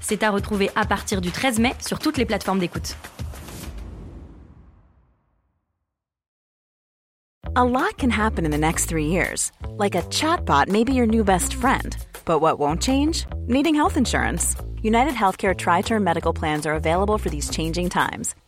C'est à retrouver à partir du 13 mai sur toutes les plateformes d'écoute. A lot can happen in the next three years. Like a chatbot may be your new best friend. But what won't change? Needing health insurance. United Healthcare Tri Term Medical Plans are available for these changing times.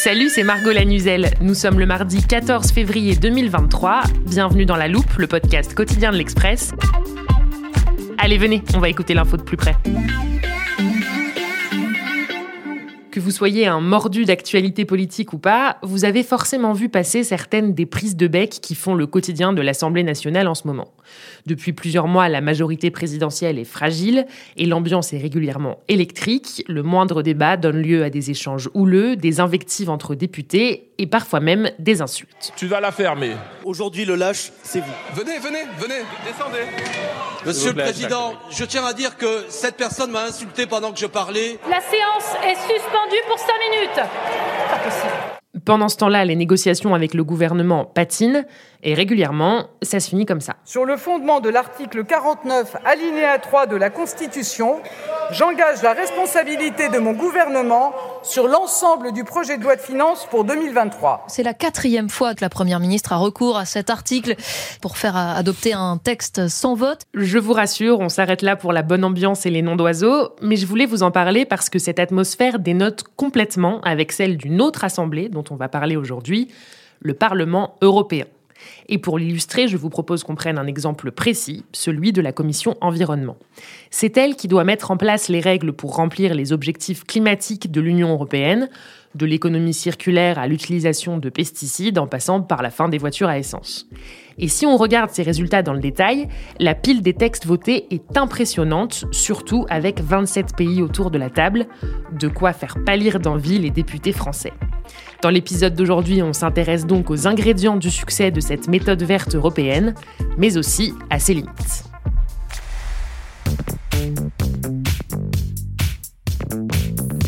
Salut, c'est Margot Lanuzel. Nous sommes le mardi 14 février 2023. Bienvenue dans La Loupe, le podcast quotidien de l'Express. Allez, venez, on va écouter l'info de plus près. Que vous soyez un mordu d'actualité politique ou pas, vous avez forcément vu passer certaines des prises de bec qui font le quotidien de l'Assemblée nationale en ce moment. Depuis plusieurs mois, la majorité présidentielle est fragile et l'ambiance est régulièrement électrique. Le moindre débat donne lieu à des échanges houleux, des invectives entre députés et parfois même des insultes. Tu vas la fermer. Aujourd'hui, le lâche, c'est vous. Venez, venez, venez, descendez. Monsieur le Président, je tiens à dire que cette personne m'a insulté pendant que je parlais. La séance est suspendue pour 5 minutes. Pas possible. Pendant ce temps-là, les négociations avec le gouvernement patinent et régulièrement, ça se finit comme ça. Sur le fondement de l'article 49, alinéa 3 de la Constitution, j'engage la responsabilité de mon gouvernement sur l'ensemble du projet de loi de finances pour 2023. C'est la quatrième fois que la Première ministre a recours à cet article pour faire adopter un texte sans vote. Je vous rassure, on s'arrête là pour la bonne ambiance et les noms d'oiseaux, mais je voulais vous en parler parce que cette atmosphère dénote complètement avec celle d'une autre assemblée dont on va parler aujourd'hui, le Parlement européen. Et pour l'illustrer, je vous propose qu'on prenne un exemple précis, celui de la commission environnement. C'est elle qui doit mettre en place les règles pour remplir les objectifs climatiques de l'Union européenne, de l'économie circulaire à l'utilisation de pesticides en passant par la fin des voitures à essence. Et si on regarde ces résultats dans le détail, la pile des textes votés est impressionnante, surtout avec 27 pays autour de la table, de quoi faire pâlir d'envie les députés français. Dans l'épisode d'aujourd'hui, on s'intéresse donc aux ingrédients du succès de cette méthode verte européenne, mais aussi à ses limites.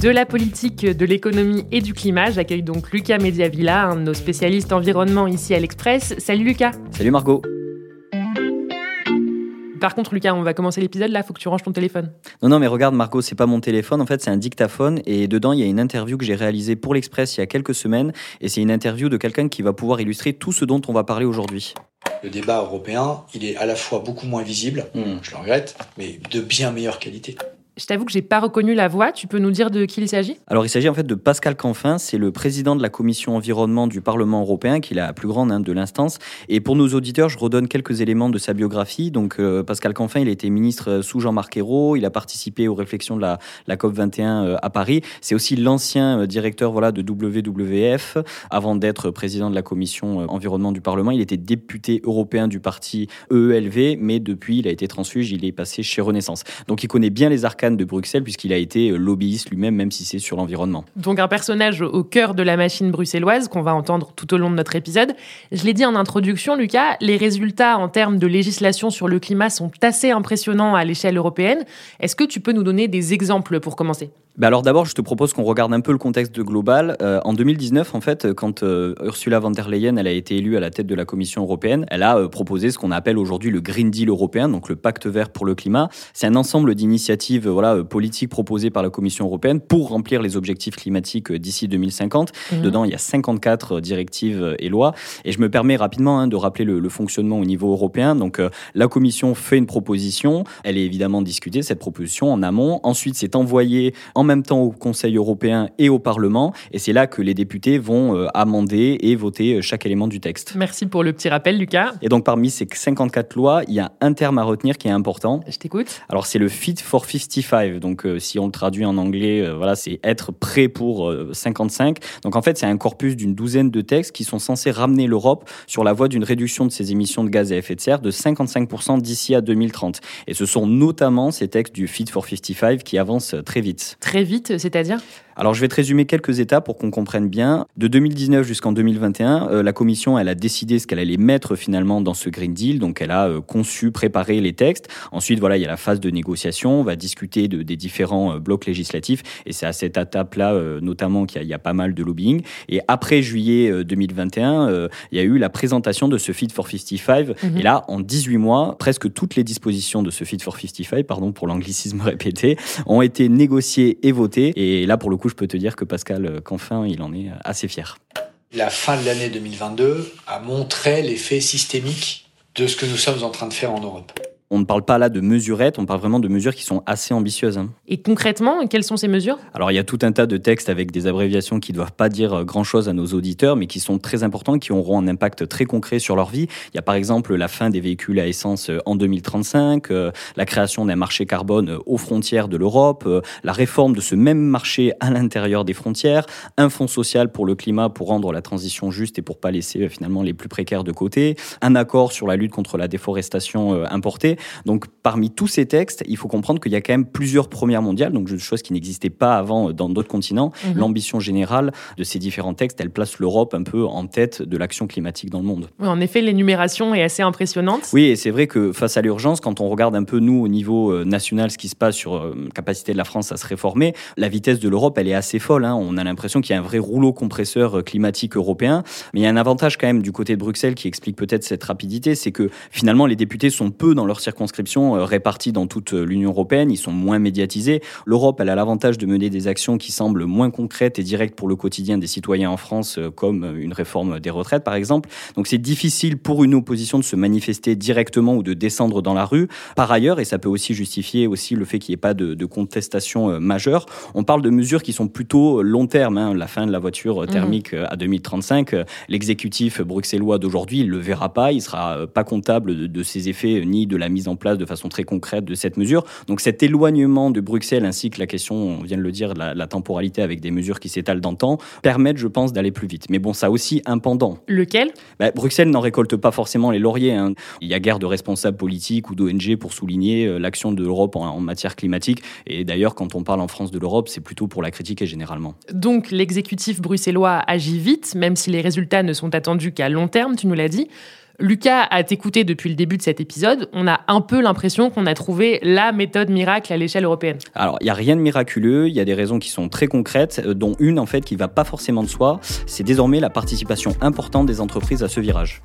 De la politique, de l'économie et du climat, j'accueille donc Lucas Mediavilla, un de nos spécialistes environnement ici à l'Express. Salut Lucas Salut Margot par contre, Lucas, on va commencer l'épisode là, faut que tu ranges ton téléphone. Non, non, mais regarde, Margot, c'est pas mon téléphone, en fait, c'est un dictaphone et dedans, il y a une interview que j'ai réalisée pour l'Express il y a quelques semaines et c'est une interview de quelqu'un qui va pouvoir illustrer tout ce dont on va parler aujourd'hui. Le débat européen, il est à la fois beaucoup moins visible, Hmm. je le regrette, mais de bien meilleure qualité. Je t'avoue que j'ai pas reconnu la voix, tu peux nous dire de qui il s'agit? Alors, il s'agit en fait de Pascal Canfin, c'est le président de la commission environnement du Parlement européen, qui est la plus grande hein, de l'instance. Et pour nos auditeurs, je redonne quelques éléments de sa biographie. Donc, euh, Pascal Canfin, il a été ministre sous Jean-Marc Ayrault, il a participé aux réflexions de la, la COP21 euh, à Paris. C'est aussi l'ancien euh, directeur voilà, de WWF. Avant d'être président de la commission euh, environnement du Parlement, il était député européen du parti EELV, mais depuis, il a été transfuge, il est passé chez Renaissance. Donc, il connaît bien les arcanes de Bruxelles, puisqu'il a été euh, lobbyiste lui-même, même si c'est sur l'environnement. Donc un personnage au cœur de la machine bruxelloise qu'on va entendre tout au long de notre épisode. Je l'ai dit en introduction, Lucas, les résultats en termes de législation sur le climat sont assez impressionnants à l'échelle européenne. Est-ce que tu peux nous donner des exemples pour commencer? Bah alors d'abord, je te propose qu'on regarde un peu le contexte global. Euh, en 2019, en fait, quand euh, Ursula von der Leyen elle a été élue à la tête de la Commission européenne, elle a euh, proposé ce qu'on appelle aujourd'hui le Green Deal européen, donc le pacte vert pour le climat. C'est un ensemble d'initiatives euh, voilà, euh, politiques proposées par la Commission européenne pour remplir les objectifs climatiques euh, d'ici 2050. Mhm. Dedans, il y a 54 euh, directives et lois. Et je me permets rapidement hein, de rappeler le, le fonctionnement au niveau européen. Donc euh, la Commission fait une proposition, elle est évidemment discutée, cette proposition en amont. Ensuite, c'est envoyé en même temps au Conseil européen et au Parlement. Et c'est là que les députés vont euh, amender et voter euh, chaque élément du texte. Merci pour le petit rappel, Lucas. Et donc parmi ces 54 lois, il y a un terme à retenir qui est important. Je t'écoute. Alors c'est le Fit for 55. Donc si on le traduit en anglais, voilà, c'est être prêt pour 55. Donc en fait, c'est un corpus d'une douzaine de textes qui sont censés ramener l'Europe sur la voie d'une réduction de ses émissions de gaz à effet de serre de 55% d'ici à 2030. Et ce sont notamment ces textes du Fit for 55 qui avancent très vite. Très vite, c'est-à-dire? Alors je vais te résumer quelques étapes pour qu'on comprenne bien. De 2019 jusqu'en 2021, euh, la Commission elle a décidé ce qu'elle allait mettre finalement dans ce Green Deal. Donc elle a euh, conçu, préparé les textes. Ensuite voilà, il y a la phase de négociation. On va discuter de, des différents euh, blocs législatifs. Et c'est à cette étape-là notamment qu'il y, a pas mal de lobbying. Et après juillet 2021, il y a eu la présentation de ce Fit for 55. Mhm. Et là, en 18 mois, presque toutes les dispositions de ce Fit for 55, pardon pour l'anglicisme répété, ont été négociées et votées. Et là, pour le coup, je peux te dire que Pascal Canfin, il en est assez fier. La fin de l'année 2022 a montré l'effet systémique de ce que nous sommes en train de faire en Europe. On ne parle pas là de mesurettes, on parle vraiment de mesures qui sont assez ambitieuses. Hein. Et concrètement, quelles sont ces mesures? Alors il y a tout un tas de textes avec des abréviations qui ne doivent pas dire euh, grand-chose à nos auditeurs, mais qui sont très importants, qui auront un impact très concret sur leur vie. Il y a par exemple la fin des véhicules à essence euh, en 2035, euh, la création d'un marché carbone aux frontières de l'Europe, la réforme de ce même marché à l'intérieur des frontières, un fonds social pour le climat pour rendre la transition juste et pour pas laisser finalement les plus précaires de côté, un accord sur la lutte contre la déforestation importée. Donc parmi tous ces textes, il faut comprendre qu'il y a quand même plusieurs premières mondiales, donc chose qui n'existait pas avant dans d'autres continents. Mhm. L'ambition générale de ces différents textes, elle place l'Europe un peu en tête de l'action climatique dans le monde. Oui, en effet, l'énumération est assez impressionnante. Oui, et c'est vrai que face à l'urgence, quand on regarde un peu nous au niveau euh, national ce qui se passe sur la euh, capacité de la France à se réformer, la vitesse de l'Europe, elle est assez folle. Hein. On a l'impression qu'il y a un vrai rouleau compresseur euh, climatique européen. Mais il y a un avantage quand même du côté de Bruxelles qui explique peut-être cette rapidité, c'est que finalement les députés sont peu dans leur circonscription euh, répartis dans toute euh, l'Union européenne, ils sont moins médiatisés. L'Europe, elle a l'avantage de mener des actions qui semblent moins concrètes et directes pour le quotidien des citoyens en France, euh, comme une réforme des retraites par exemple. Donc c'est difficile pour une opposition de se manifester directement ou de descendre dans la rue. Par ailleurs, et ça peut aussi justifier aussi le fait qu'il n'y ait pas de, contestation majeure, on parle de mesures qui sont plutôt long terme. Hein. la fin de la voiture thermique à 2035, l'exécutif bruxellois d'aujourd'hui, il le verra pas, il sera pas comptable de, de ses effets ni de la mise en place de façon très concrète de cette mesure. Donc cet éloignement de Bruxelles ainsi que la question, on vient de le dire, de la, temporalité avec des mesures qui s'étalent dans le temps, permettent, je pense, d'aller plus vite. Mais bon, ça a aussi un pendant. Lequel? Bah, Bruxelles n'en récolte pas forcément les lauriers. Hein. Il y a guère de responsables politiques ou d'ONG pour souligner euh, l'action de l'Europe en, en matière climatique. Et d'ailleurs, quand on parle en France de l'Europe, c'est plutôt pour la critiquer généralement. Donc l'exécutif bruxellois agit vite, même si les résultats ne sont attendus qu'à long terme, tu nous l'as dit. Lucas a t'écouté depuis le début de cet épisode. On a un peu l'impression qu'on a trouvé la méthode miracle à l'échelle européenne. Alors, il n'y a rien de miraculeux. Il y a des raisons qui sont très concrètes, euh, dont une, en fait, qui va pas forcément de soi. C'est désormais la participation importante des entreprises à ce virage.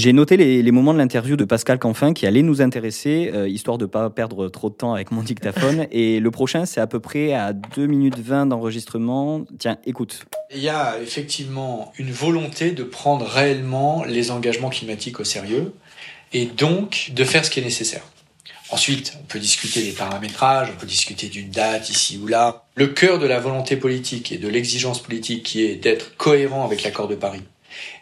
J'ai noté les, moments de l'interview de Pascal Canfin qui allait nous intéresser, euh, histoire de ne pas perdre trop de temps avec mon dictaphone. Et le prochain, c'est à peu près à 2 minutes 20 d'enregistrement. Tiens, écoute. Il y a effectivement une volonté de prendre réellement les engagements climatiques au sérieux et donc de faire ce qui est nécessaire. Ensuite, on peut discuter des paramétrages, on peut discuter d'une date ici ou là. Le cœur de la volonté politique et de l'exigence politique qui est d'être cohérent avec l'accord de Paris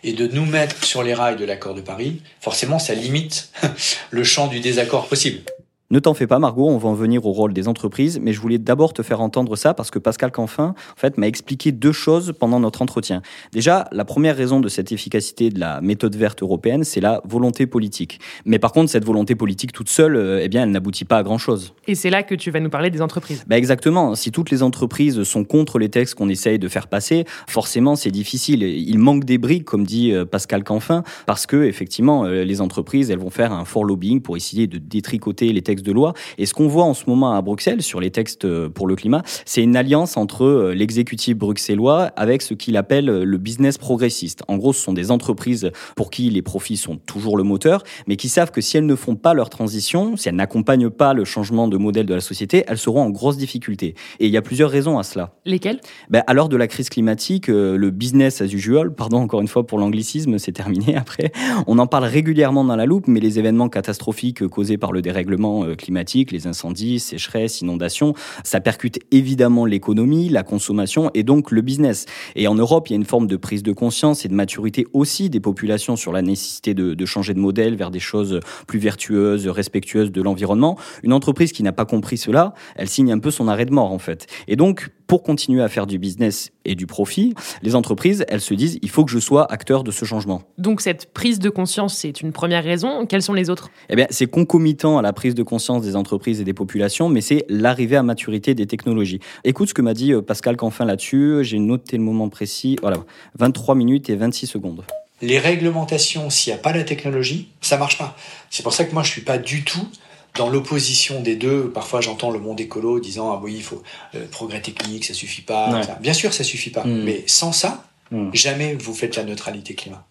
et de nous mettre sur les rails de l'accord de Paris, forcément ça limite le champ du désaccord possible. Ne t'en fais pas, Margot, on va en venir au rôle des entreprises, mais je voulais d'abord te faire entendre ça parce que Pascal Canfin, en fait, m'a expliqué deux choses pendant notre entretien. Déjà, la première raison de cette efficacité de la méthode verte européenne, c'est la volonté politique. Mais par contre, cette volonté politique toute seule, euh, eh bien, elle n'aboutit pas à grand chose. Et c'est là que tu vas nous parler des entreprises. Bah exactement. Si toutes les entreprises sont contre les textes qu'on essaye de faire passer, forcément, c'est difficile. Il manque des briques, comme dit euh, Pascal Canfin, parce que, effectivement, euh, les entreprises, elles vont faire un fort lobbying pour essayer de détricoter les textes textes de loi. Et ce qu'on voit en ce moment à Bruxelles sur les textes pour le climat, c'est une alliance entre l'exécutif bruxellois avec ce qu'il appelle le business progressiste. En gros, ce sont des entreprises pour qui les profits sont toujours le moteur, mais qui savent que si elles ne font pas leur transition, si elles n'accompagnent pas le changement de modèle de la société, elles seront en grosse difficulté. Et il y a plusieurs raisons à cela. Lesquelles? Ben, À l'heure de la crise climatique, euh, le business as usual, pardon encore une fois pour l'anglicisme, c'est terminé après, on en parle régulièrement dans la loupe, mais les événements catastrophiques causés par le dérèglement euh, climatique, les incendies, sécheresses, inondations, ça percute évidemment l'économie, la consommation et donc le business. Et en Europe, il y a une forme de prise de conscience et de maturité aussi des populations sur la nécessité de, de changer de modèle vers des choses plus vertueuses, respectueuses de l'environnement. Une entreprise qui n'a pas compris cela, elle signe un peu son arrêt de mort en fait. Et donc, pour continuer à faire du business et du profit, les entreprises, elles se disent, il faut que je sois acteur de ce changement. Donc cette prise de conscience, c'est une première raison. Quelles sont les autres? Eh bien, c'est concomitant à la prise de conscience des entreprises et des populations, mais c'est l'arrivée à maturité des technologies. Écoute ce que m'a dit euh, Pascal Canfin là-dessus. J'ai noté le moment précis. Voilà, 23 minutes et 26 secondes les réglementations, s'il n'y a pas la technologie, ça marche pas. C'est pour ça que moi, je suis pas du tout dans l'opposition des deux. Parfois, j'entends le monde écolo disant ah oui, il faut euh, progrès technique, ça suffit pas. Bien sûr, ça suffit pas. Hmm. Mais sans ça, hmm. jamais vous faites la neutralité climat.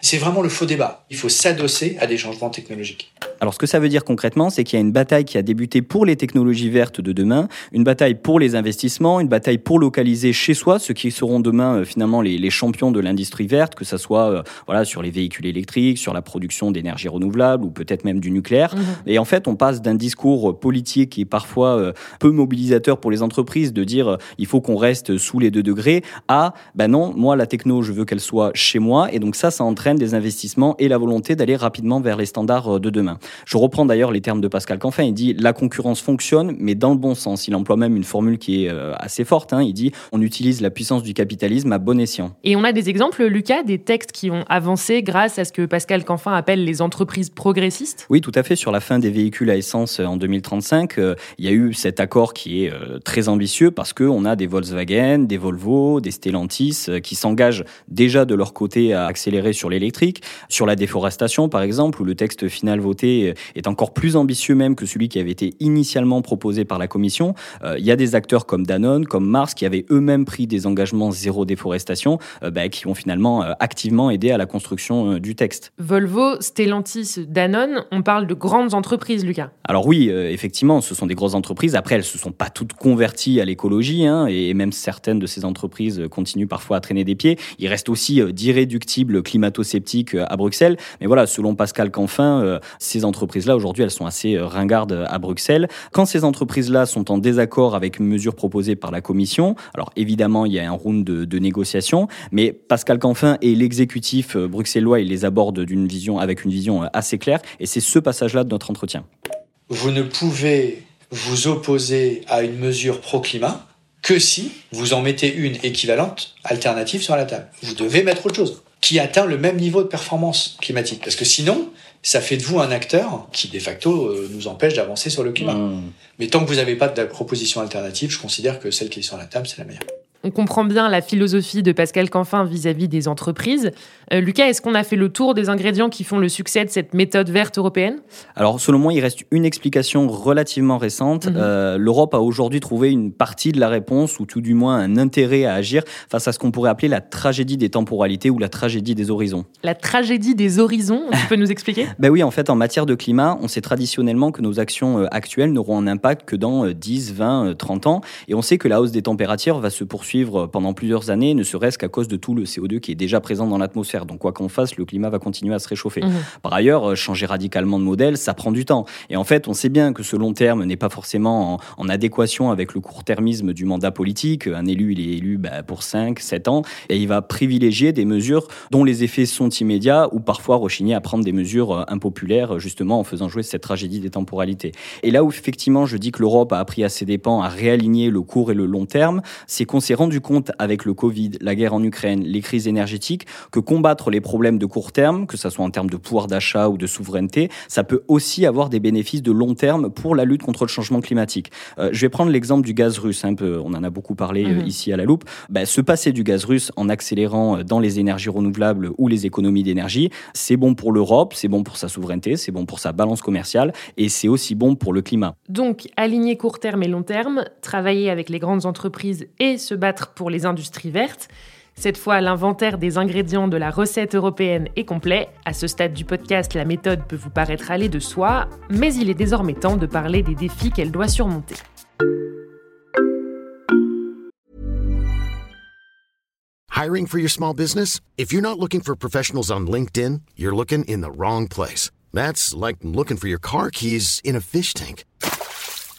C'est vraiment le faux débat. Il faut s'adosser à des changements technologiques. Alors ce que ça veut dire concrètement, c'est qu'il y a une bataille qui a débuté pour les technologies vertes de demain, une bataille pour les investissements, une bataille pour localiser chez soi ceux qui seront demain euh, finalement les, champions de l'industrie verte, que ce soit euh, voilà sur les véhicules électriques, sur la production d'énergie renouvelable ou peut-être même du nucléaire. Mhm. Et en fait, on passe d'un discours politique qui est parfois euh, peu mobilisateur pour les entreprises de dire il faut qu'on reste sous les 2 degrés à ben non, moi la techno, je veux qu'elle soit chez moi et donc ça ça entraîne des investissements et la volonté d'aller rapidement vers les standards de demain. Je reprends d'ailleurs les termes de Pascal Canfin. Il dit la concurrence fonctionne, mais dans le bon sens. Il emploie même une formule qui est euh, assez forte. Hein. Il dit on utilise la puissance du capitalisme à bon escient. Et on a des exemples, Lucas, des textes qui ont avancé grâce à ce que Pascal Canfin appelle les entreprises progressistes? Oui, tout à fait. Sur la fin des véhicules à essence euh, en 2035, euh, il y a eu cet accord qui est très ambitieux parce qu'on a des Volkswagen, des Volvo, des Stellantis qui s'engagent déjà de leur côté à accélérer sur l'électrique, sur la déforestation par exemple, où le texte final voté est encore plus ambitieux même que celui qui avait été initialement proposé par la Commission. Euh, il y a des acteurs comme Danone, comme Mars, qui avaient eux-mêmes pris des engagements zéro déforestation, euh, bah, qui ont finalement euh, activement aidé à la construction du texte. Volvo, Stellantis, Danone, on parle de grandes entreprises, Lucas. Alors oui, effectivement, ce sont des grosses entreprises. Après, elles ne se sont pas toutes converties à l'écologie, hein, et même certaines de ces entreprises continuent parfois à traîner des pieds. Il reste aussi d'irréductibles climato-sceptiques à Bruxelles. Mais voilà, selon Pascal Canfin, ces entreprises entreprises-là, aujourd'hui, elles sont assez euh, ringardes euh, à Bruxelles. Quand ces entreprises-là sont en désaccord avec une mesure proposée par la Commission, alors évidemment, il y a un round de, de négociation, mais Pascal Canfin et l'exécutif euh, bruxellois, ils les abordent d'une vision, avec une vision assez claire, et c'est ce passage-là de notre entretien. Vous ne pouvez vous opposer à une mesure pro-climat que si vous en mettez une équivalente, alternative sur la table. Vous devez mettre autre chose qui atteint le même niveau de performance climatique. Parce que sinon, ça fait de vous un acteur qui, de facto, euh, nous empêche d'avancer sur le climat. Mmh. Mais tant que vous n'avez pas de proposition alternative, je considère que celle qui est sur la table, c'est la meilleure. On comprend bien la philosophie de Pascal Canfin vis-à-vis des entreprises. Euh, Lucas, est-ce qu'on a fait le tour des ingrédients qui font le succès de cette méthode verte européenne? Alors, selon moi, il reste une explication relativement récente. Mhm. Euh, L'Europe a aujourd'hui trouvé une partie de la réponse, ou tout du moins un intérêt à agir face à ce qu'on pourrait appeler la tragédie des temporalités ou la tragédie des horizons. La tragédie des horizons, tu peux nous expliquer? Ben oui, en fait, en matière de climat, on sait traditionnellement que nos actions euh, actuelles n'auront un impact que dans 10, 20, 30 ans. Et on sait que la hausse des températures va se poursuivre suivre pendant plusieurs années, ne serait-ce qu'à cause de tout le CO2 qui est déjà présent dans l'atmosphère. Donc quoi qu'on fasse, le climat va continuer à se réchauffer. Mhm. Par ailleurs, euh, changer radicalement de modèle, ça prend du temps. Et en fait, on sait bien que ce long terme n'est pas forcément en, adéquation avec le court-termisme du mandat politique. Un élu, il est élu bah, pour 5, 7 ans, et il va privilégier des mesures dont les effets sont immédiats ou parfois rechigner à prendre des mesures euh, impopulaires, justement en faisant jouer cette tragédie des temporalités. Et là où effectivement je dis que l'Europe a appris à ses dépens à réaligner le court et le long terme, c'est concernant rendu compte avec le Covid, la guerre en Ukraine, les crises énergétiques, que combattre les problèmes de court terme, que ce soit en termes de pouvoir d'achat ou de souveraineté, ça peut aussi avoir des bénéfices de long terme pour la lutte contre le changement climatique. Euh, je vais prendre l'exemple du gaz russe, un peu, on en a beaucoup parlé euh, mhm. ici à la loupe. Se passer du gaz russe en accélérant dans les énergies renouvelables ou les économies d'énergie, c'est bon pour l'Europe, c'est bon pour sa souveraineté, c'est bon pour sa balance commerciale et c'est aussi bon pour le climat. Donc, aligner court terme et long terme, travailler avec les grandes entreprises et se battre pour les industries vertes. Cette fois, l'inventaire des ingrédients de la recette européenne est complet. À ce stade du podcast, la méthode peut vous paraître aller de soi, mais il est désormais temps de parler des défis qu'elle doit surmonter. Hiring for your small business? If you're not looking for professionals on LinkedIn, you're looking in the wrong place. That's like looking for your car keys in a fish tank.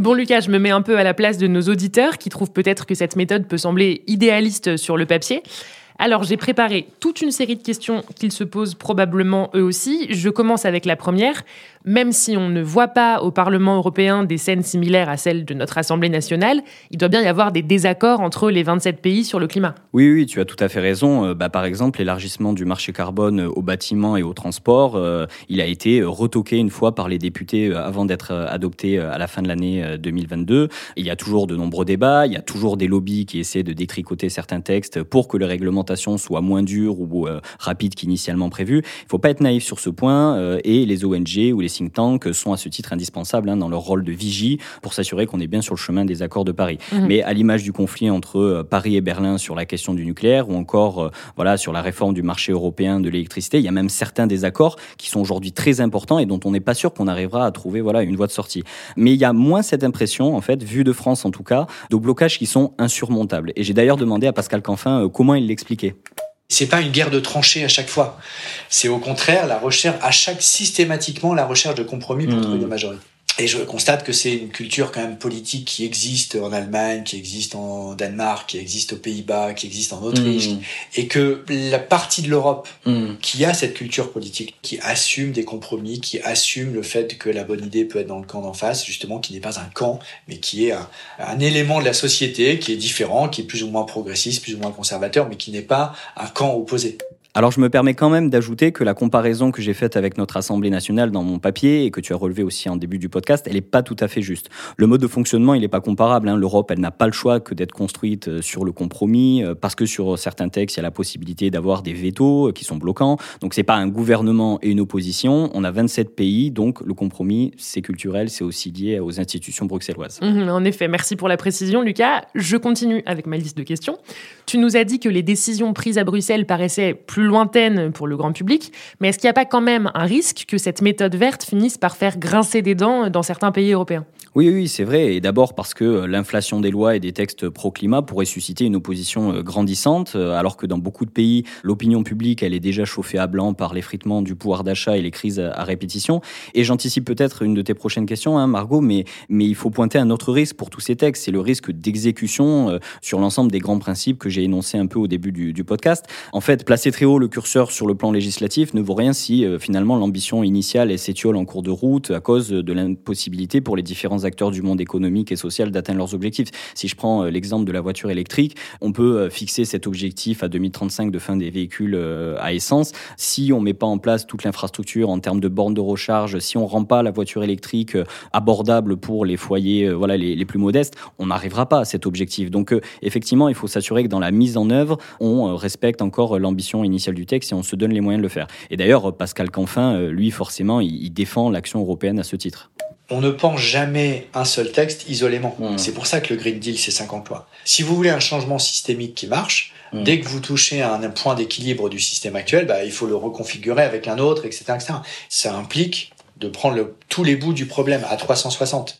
Bon Lucas, je me mets un peu à la place de nos auditeurs qui trouvent peut-être que cette méthode peut sembler idéaliste sur le papier. Alors j'ai préparé toute une série de questions qu'ils se posent probablement eux aussi. Je commence avec la première. Même si on ne voit pas au Parlement européen des scènes similaires à celles de notre Assemblée nationale, il doit bien y avoir des désaccords entre les 27 pays sur le climat. Oui, oui, tu as tout à fait raison. Euh, bah, par exemple, l'élargissement du marché carbone aux bâtiments et aux transports, euh, il a été retoqué une fois par les députés euh, avant d'être adopté à la fin de l'année 2022. Il y a toujours de nombreux débats, il y a toujours des lobbies qui essaient de détricoter certains textes pour que les réglementations soient moins dures ou rapides qu'initialement prévues. Il ne faut pas être naïf sur ce point et les ONG ou les think tanks sont à ce titre indispensables hein, dans leur rôle de vigie pour s'assurer qu'on est bien sur le chemin des accords de Paris. Mhm. Mais à l'image du conflit entre euh, Paris et Berlin sur la question du nucléaire ou encore euh, voilà sur la réforme du marché européen de l'électricité, il y a même certains désaccords qui sont aujourd'hui très importants et dont on n'est pas sûr qu'on arrivera à trouver voilà une voie de sortie. Mais il y a moins cette impression en fait, vue de France en tout cas, de blocages qui sont insurmontables. Et j'ai d'ailleurs demandé à Pascal Canfin euh, comment il l'expliquait. C'est pas une guerre de tranchées à chaque fois. C'est au contraire la recherche, à chaque systématiquement la recherche de compromis pour mmh. trouver une majorité. Et je constate que c'est une culture quand même politique qui existe en Allemagne, qui existe en Danemark, qui existe aux Pays-Bas, qui existe en Autriche, mmh. et que la partie de l'Europe mmh. qui a cette culture politique, qui assume des compromis, qui assume le fait que la bonne idée peut être dans le camp d'en face, justement, qui n'est pas un camp, mais qui est un, un, élément de la société qui est différent, qui est plus ou moins progressiste, plus ou moins conservateur, mais qui n'est pas un camp opposé. Alors je me permets quand même d'ajouter que la comparaison que j'ai faite avec notre Assemblée nationale dans mon papier et que tu as relevé aussi en début du podcast, elle n'est pas tout à fait juste. Le mode de fonctionnement, il n'est pas comparable. Hein. L'Europe, elle n'a pas le choix que d'être construite euh, sur le compromis, euh, parce que sur certains textes, il y a la possibilité d'avoir des vétos euh, qui sont bloquants. Donc c'est pas un gouvernement et une opposition. On a 27 pays, donc le compromis, c'est culturel, c'est aussi lié aux institutions bruxelloises. Mmh, en effet, merci pour la précision, Lucas. Je continue avec ma liste de questions. Tu nous as dit que les décisions prises à Bruxelles paraissaient plus lointaine pour le grand public, mais est-ce qu'il n'y a pas quand même un risque que cette méthode verte finisse par faire grincer des dents dans certains pays européens? Oui, oui, c'est vrai. Et d'abord parce que euh, l'inflation des lois et des textes pro-climat pourrait susciter une opposition euh, grandissante, euh, alors que dans beaucoup de pays, l'opinion publique, elle est déjà chauffée à blanc par l'effritement du pouvoir d'achat et les crises à répétition. Et j'anticipe peut-être une de tes prochaines questions, hein, Margot, mais, il faut pointer un autre risque pour tous ces textes, c'est le risque d'exécution sur l'ensemble des grands principes que j'ai énoncés un peu au début du, du, podcast. En fait, placer très haut le curseur sur le plan législatif ne vaut rien si finalement l'ambition initiale s'étiole en cours de route à cause de l'impossibilité pour les différents acteurs du monde économique et social d'atteindre leurs objectifs. Si je prends euh, l'exemple de la voiture électrique, on peut euh, fixer cet objectif à 2035 de fin des véhicules euh, à essence. Si on met pas en place toute l'infrastructure en termes de bornes de recharge, si on rend pas la voiture électrique abordable pour les foyers voilà, les, les plus modestes, on n'arrivera pas à cet objectif. Donc effectivement, il faut s'assurer que dans la mise en œuvre, on respecte encore l'ambition initiale du texte et on se donne les moyens de le faire. Et d'ailleurs, Pascal Canfin, lui, forcément, il défend l'action européenne à ce titre on ne pense jamais un seul texte isolément. Hmm. C'est pour ça que le Green Deal, c'est 50 lois. Si vous voulez un changement systémique qui marche, hmm. dès que vous touchez à un, point d'équilibre du système actuel, bah, il faut le reconfigurer avec un autre, etc. etc. Ça implique de prendre tous les bouts du problème à 360.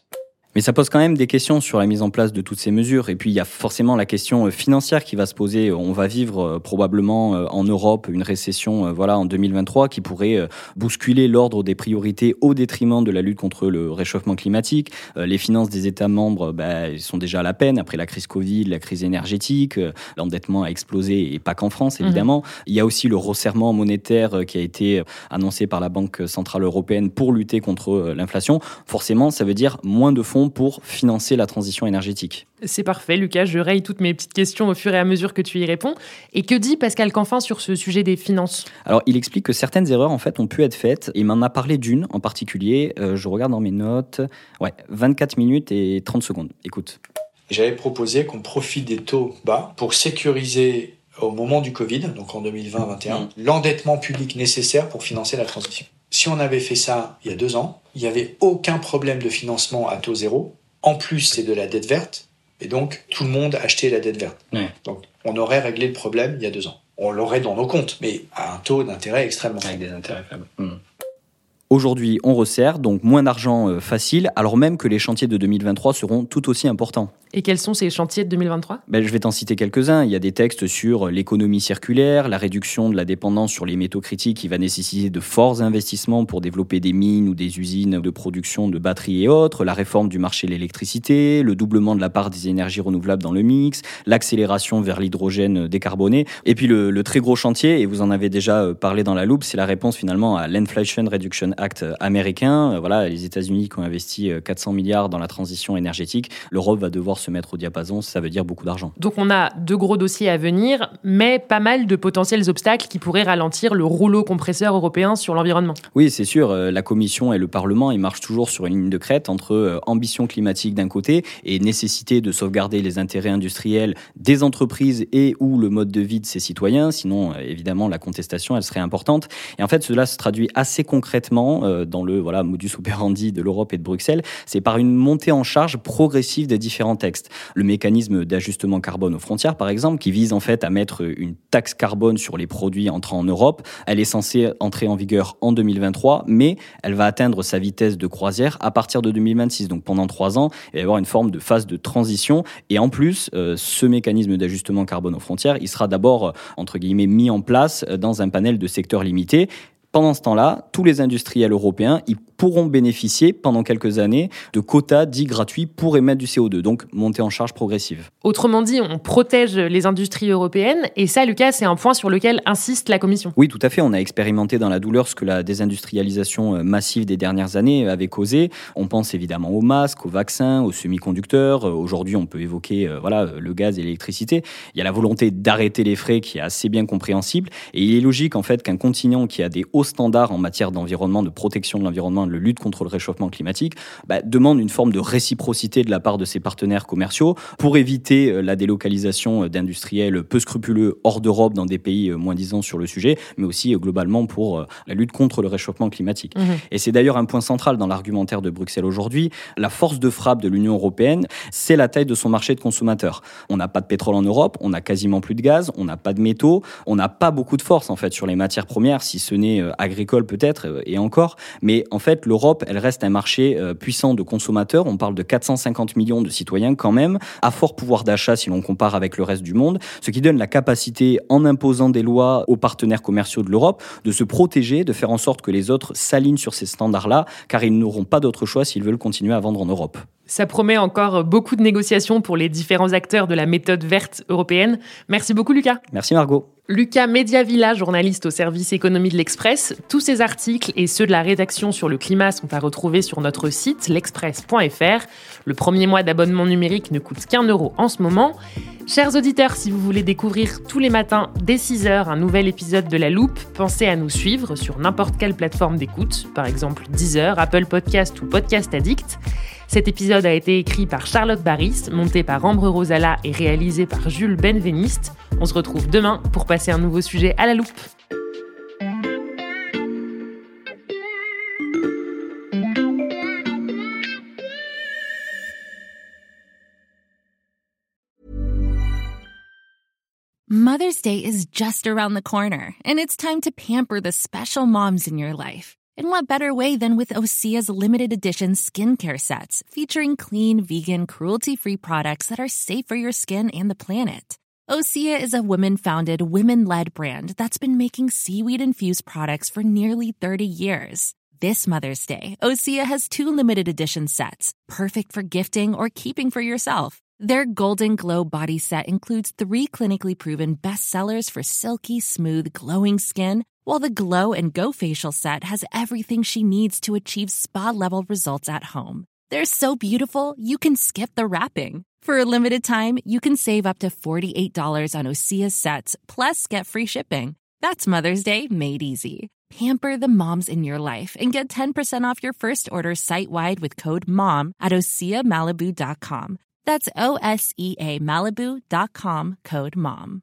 Mais ça pose quand même des questions sur la mise en place de toutes ces mesures. Et puis il y a forcément la question euh, financière qui va se poser. On va vivre euh, probablement euh, en Europe une récession voilà, en 2023 qui pourrait bousculer l'ordre des priorités au détriment de la lutte contre le réchauffement climatique. Les finances des États membres bah, sont déjà à la peine après la crise Covid, la crise énergétique. L'endettement a explosé et pas qu'en France mhm. évidemment. Il y a aussi le resserrement monétaire qui a été annoncé par la Banque centrale européenne pour lutter contre l'inflation. Forcément, ça veut dire moins de fonds pour financer la transition énergétique. C'est parfait, Lucas. Je raye toutes mes petites questions au fur et à mesure que tu y réponds. Et que dit Pascal Canfin sur ce sujet des finances? Alors, il explique que certaines erreurs, en fait, ont pu être faites. Il m'en a parlé d'une en particulier. Euh, je regarde dans mes notes. Ouais, 24 minutes et 30 secondes. Écoute. J'avais proposé qu'on profite des taux bas pour sécuriser au moment du Covid, donc en 2020-2021, mm. l'endettement public nécessaire pour financer la transition. Si on avait fait ça il y a deux ans, il n'y avait aucun problème de financement à taux zéro. En plus, c'est de la dette verte. Et donc, tout le monde achetait la dette verte. Donc, on aurait réglé le problème il y a deux ans. On l'aurait dans nos comptes, mais à un taux d'intérêt extrêmement faible. Avec des intérêts faibles. Mm. Aujourd'hui, on resserre, donc moins d'argent euh, facile, alors même que les chantiers de 2023 seront tout aussi importants. Et quels sont ces chantiers de 2023 ben, Je vais t'en citer quelques-uns. Il y a des textes sur l'économie circulaire, la réduction de la dépendance sur les métaux critiques qui va nécessiter de forts investissements pour développer des mines ou des usines de production de batteries et autres, la réforme du marché de l'électricité, le doublement de la part des énergies renouvelables dans le mix, l'accélération vers l'hydrogène décarboné. Et puis le, le, très gros chantier, et vous en avez déjà euh, parlé dans la loupe, c'est la réponse finalement à l'Inflation Reduction Act américain. Euh, voilà, les États-Unis qui ont investi 400 euh, milliards dans la transition énergétique, l'Europe va devoir se mettre au diapason, ça veut dire beaucoup d'argent. Donc on a deux gros dossiers à venir, mais pas mal de potentiels obstacles qui pourraient ralentir le rouleau compresseur européen sur l'environnement. Oui, c'est sûr, euh, la Commission et le Parlement, ils marchent toujours sur une ligne de crête entre ambition climatique d'un côté et nécessité de sauvegarder les intérêts industriels des entreprises et ou le mode de vie de ses citoyens, sinon évidemment la contestation, elle serait importante. Et en fait, cela se traduit assez concrètement dans le voilà, modus operandi de l'Europe et de Bruxelles, c'est par une montée en charge progressive des différents textes. Le mécanisme d'ajustement carbone aux frontières, par exemple, qui vise en fait à mettre une taxe carbone sur les produits entrant en Europe, elle est censée entrer en vigueur en 2023, mais elle va atteindre sa vitesse de croisière à partir de 2026. Donc pendant trois ans, il va y avoir une forme de phase de transition. Et en plus, euh, ce mécanisme d'ajustement carbone aux frontières, il sera d'abord, euh, entre guillemets, mis en place euh, dans un panel de secteurs limités. Pendant ce temps-là, tous les industriels européens, ils pourront bénéficier pendant quelques années de quotas dits gratuits pour émettre du CO2, donc monter en charge progressive. Autrement dit, on protège les industries européennes et ça, Lucas, c'est un point sur lequel insiste la Commission. Oui, tout à fait. On a expérimenté dans la douleur ce que la désindustrialisation euh, massive des dernières années avait causé. On pense évidemment aux masques, aux vaccins, aux semi-conducteurs. Euh, aujourd'hui, on peut évoquer euh, voilà, le gaz et l'électricité. Il y a la volonté d'arrêter les frais qui est assez bien compréhensible et il est logique en fait qu'un continent qui a des hauts standards en matière d'environnement, de protection de l'environnement, de lutte contre le réchauffement climatique, bah, demande une forme de réciprocité de la part de ses partenaires commerciaux pour éviter euh, la délocalisation euh, d'industriels peu scrupuleux hors d'Europe dans des pays euh, moins disants sur le sujet, mais aussi globalement pour la lutte contre le réchauffement climatique. Mmh. Et c'est d'ailleurs un point central dans l'argumentaire de Bruxelles aujourd'hui. La force de frappe de l'Union européenne, c'est la taille de son marché de consommateurs. On n'a pas de pétrole en Europe, on n'a quasiment plus de gaz, on n'a pas de métaux, on n'a pas beaucoup de force en fait sur les matières premières, si ce n'est agricole peut-être et encore. Mais en fait, l'Europe, elle reste un marché euh, puissant de consommateurs. On parle de 450 millions de citoyens quand même, à fort pouvoir d'achat si l'on compare avec le reste du monde, ce qui donne la capacité, en imposant des lois aux partenaires commerciaux de l'Europe, de se protéger, de faire en sorte que les autres s'alignent sur ces standards-là, car ils n'auront pas d'autre choix s'ils veulent continuer à vendre en Europe. Ça promet encore beaucoup de négociations pour les différents acteurs de la méthode verte européenne. Merci beaucoup Lucas. Merci Margot. Lucas Mediavilla, journaliste au service économie de l'Express. Tous ces articles et ceux de la rédaction sur le climat sont à retrouver sur notre site l'express.fr. Le premier mois d'abonnement numérique ne coûte qu'un euro en ce moment. Chers auditeurs, si vous voulez découvrir tous les matins dès 6h un nouvel épisode de La Loupe, pensez à nous suivre sur n'importe quelle plateforme d'écoute, par exemple Deezer, Apple Podcast ou Podcast Addict. Cet épisode a été écrit par Charlotte Baris, monté par Ambre Rosala et réalisé par Jules Benveniste. On se retrouve demain pour passer un nouveau sujet à la loupe. Mother's Day is just around the corner, and it's time to pamper the special moms in your life. And what better way than with Osea's limited edition skincare sets featuring clean, vegan, cruelty free products that are safe for your skin and the planet? Osea is a women founded, women led brand that's been making seaweed infused products for nearly 30 years. This Mother's Day, Osea has two limited edition sets, perfect for gifting or keeping for yourself. Their Golden Glow body set includes three clinically proven bestsellers for silky, smooth, glowing skin, while the Glow and Go facial set has everything she needs to achieve spa level results at home. They're so beautiful, you can skip the wrapping. For a limited time, you can save up to $48 on Osea's sets, plus get free shipping. That's Mother's Day made easy. Pamper the moms in your life and get 10% off your first order site wide with code MOM at OseaMalibu.com. That's O S E A Malibu.com code MOM.